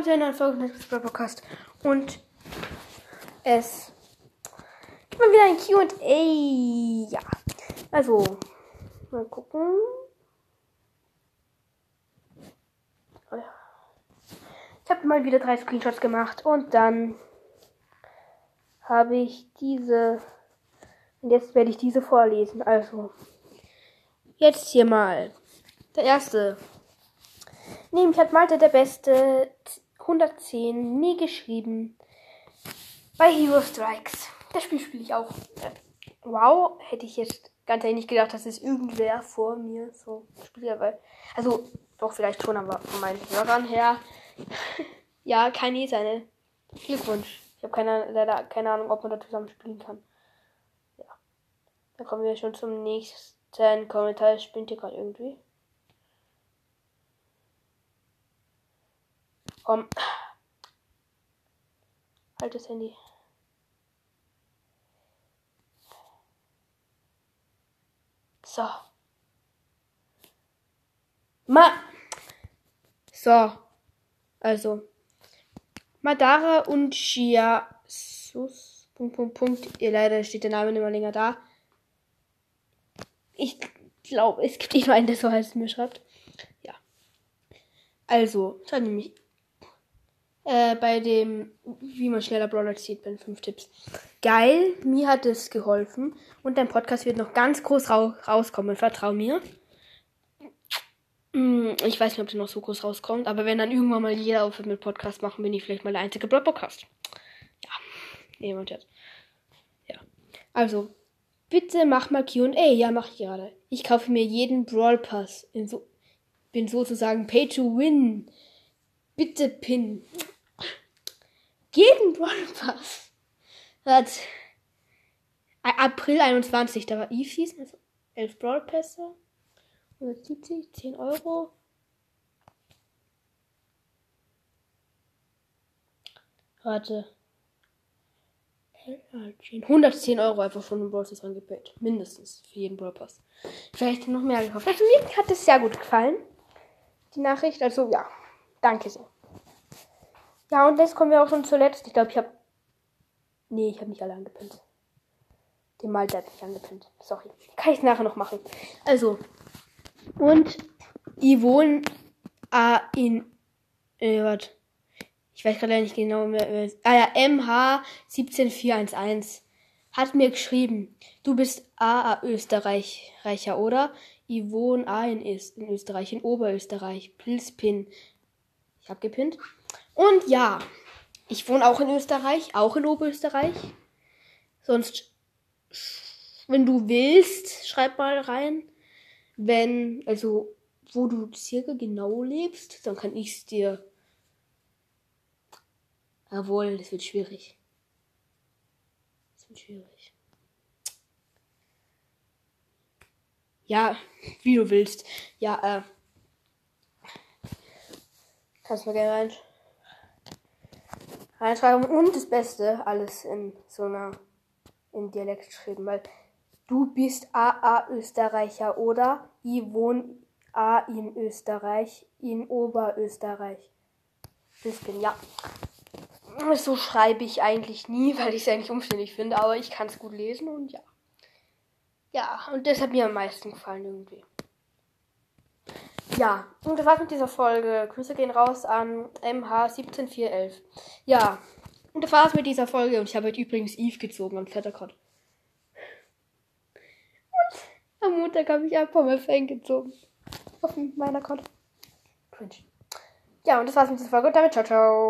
zu einer neuen Folge des Podcast. Und es gibt mal wieder ein QA. Ja. Also, mal gucken. Oh. Ich habe mal wieder drei Screenshots gemacht und dann habe ich diese. Und jetzt werde ich diese vorlesen. Also, jetzt hier mal. Der erste. Nämlich hat Malte der Beste 110 mir geschrieben bei Hero Strikes. Das Spiel spiele ich auch. Wow, hätte ich jetzt ganz ehrlich nicht gedacht, dass es irgendwer vor mir so spielt. Weil, also, doch, vielleicht schon, aber von meinen Hörern her. ja, keine seine. Glückwunsch. Ich habe keine, leider keine Ahnung, ob man da zusammen spielen kann. Ja. Dann kommen wir schon zum nächsten Kommentar. Spinnt hier gerade irgendwie. Komm. Halt das Handy. So. Ma. So. Also. Madara und Shia. Sus. Punkt, Punkt, Punkt. Ihr leider steht der Name nicht mehr länger da. Ich glaube, es gibt jemanden, der so heißt, mir schreibt. Ja. Also, schreibt nämlich äh, bei dem, wie man schneller Brawler zieht, bin fünf Tipps. Geil, mir hat es geholfen. Und dein Podcast wird noch ganz groß ra rauskommen. Vertrau mir. Hm, ich weiß nicht, ob der noch so groß rauskommt, aber wenn dann irgendwann mal jeder aufhört mit Podcast machen, bin ich vielleicht mal der einzige Podcast. Ja, jemand jetzt. Ja. Also, bitte mach mal QA. Ja, mach ich gerade. Ich kaufe mir jeden Brawl Pass. So, bin sozusagen Pay to Win. Bitte Pin jeden Brawl Pass. Hat April 21, da war Eve also 11 Brawl Pässe. 170, 10 Euro. Warte. 110 Euro einfach von dem Brawl Pass angepackt. Mindestens für jeden Brawl Pass. Vielleicht noch mehr gekauft. Also mir hat es sehr gut gefallen. Die Nachricht. Also ja. Danke sehr. Ja, und jetzt kommen wir auch schon zuletzt. Ich glaube, ich habe. Nee, ich habe nicht alle angepinnt. Den Malte hat mich angepinnt. Sorry. Kann ich nachher noch machen. Also. Und Yvonne A in. Äh, warte. Ich weiß gerade nicht genau mehr. Äh, ah ja, MH17411 hat mir geschrieben, du bist AA Österreicher, oder? Yvonne A in, in Österreich, in Oberösterreich. Pilzpin. Ich habe gepinnt. Und ja, ich wohne auch in Österreich, auch in Oberösterreich. Sonst, wenn du willst, schreib mal rein. Wenn, also, wo du circa genau lebst, dann kann ich es dir. Jawohl, das wird schwierig. Das wird schwierig. Ja, wie du willst. Ja, äh. Kannst du mir gerne rein reinschreiben und das Beste alles in so einer in Dialekt geschrieben, weil du bist AA Österreicher oder ich wohne A in Österreich, in Oberösterreich. Das bin ja. So schreibe ich eigentlich nie, weil ich es eigentlich umständlich finde, aber ich kann es gut lesen und ja. Ja, und das hat mir am meisten gefallen irgendwie. Ja, und das war's mit dieser Folge. Grüße gehen raus an MH17411. Ja, und das war's mit dieser Folge. Und ich habe heute übrigens Eve gezogen am Flattercott. Und am Montag habe ich einfach mal Fang gezogen. Auf meiner Code. Cringe. Ja, und das war's mit dieser Folge. Und damit ciao, ciao.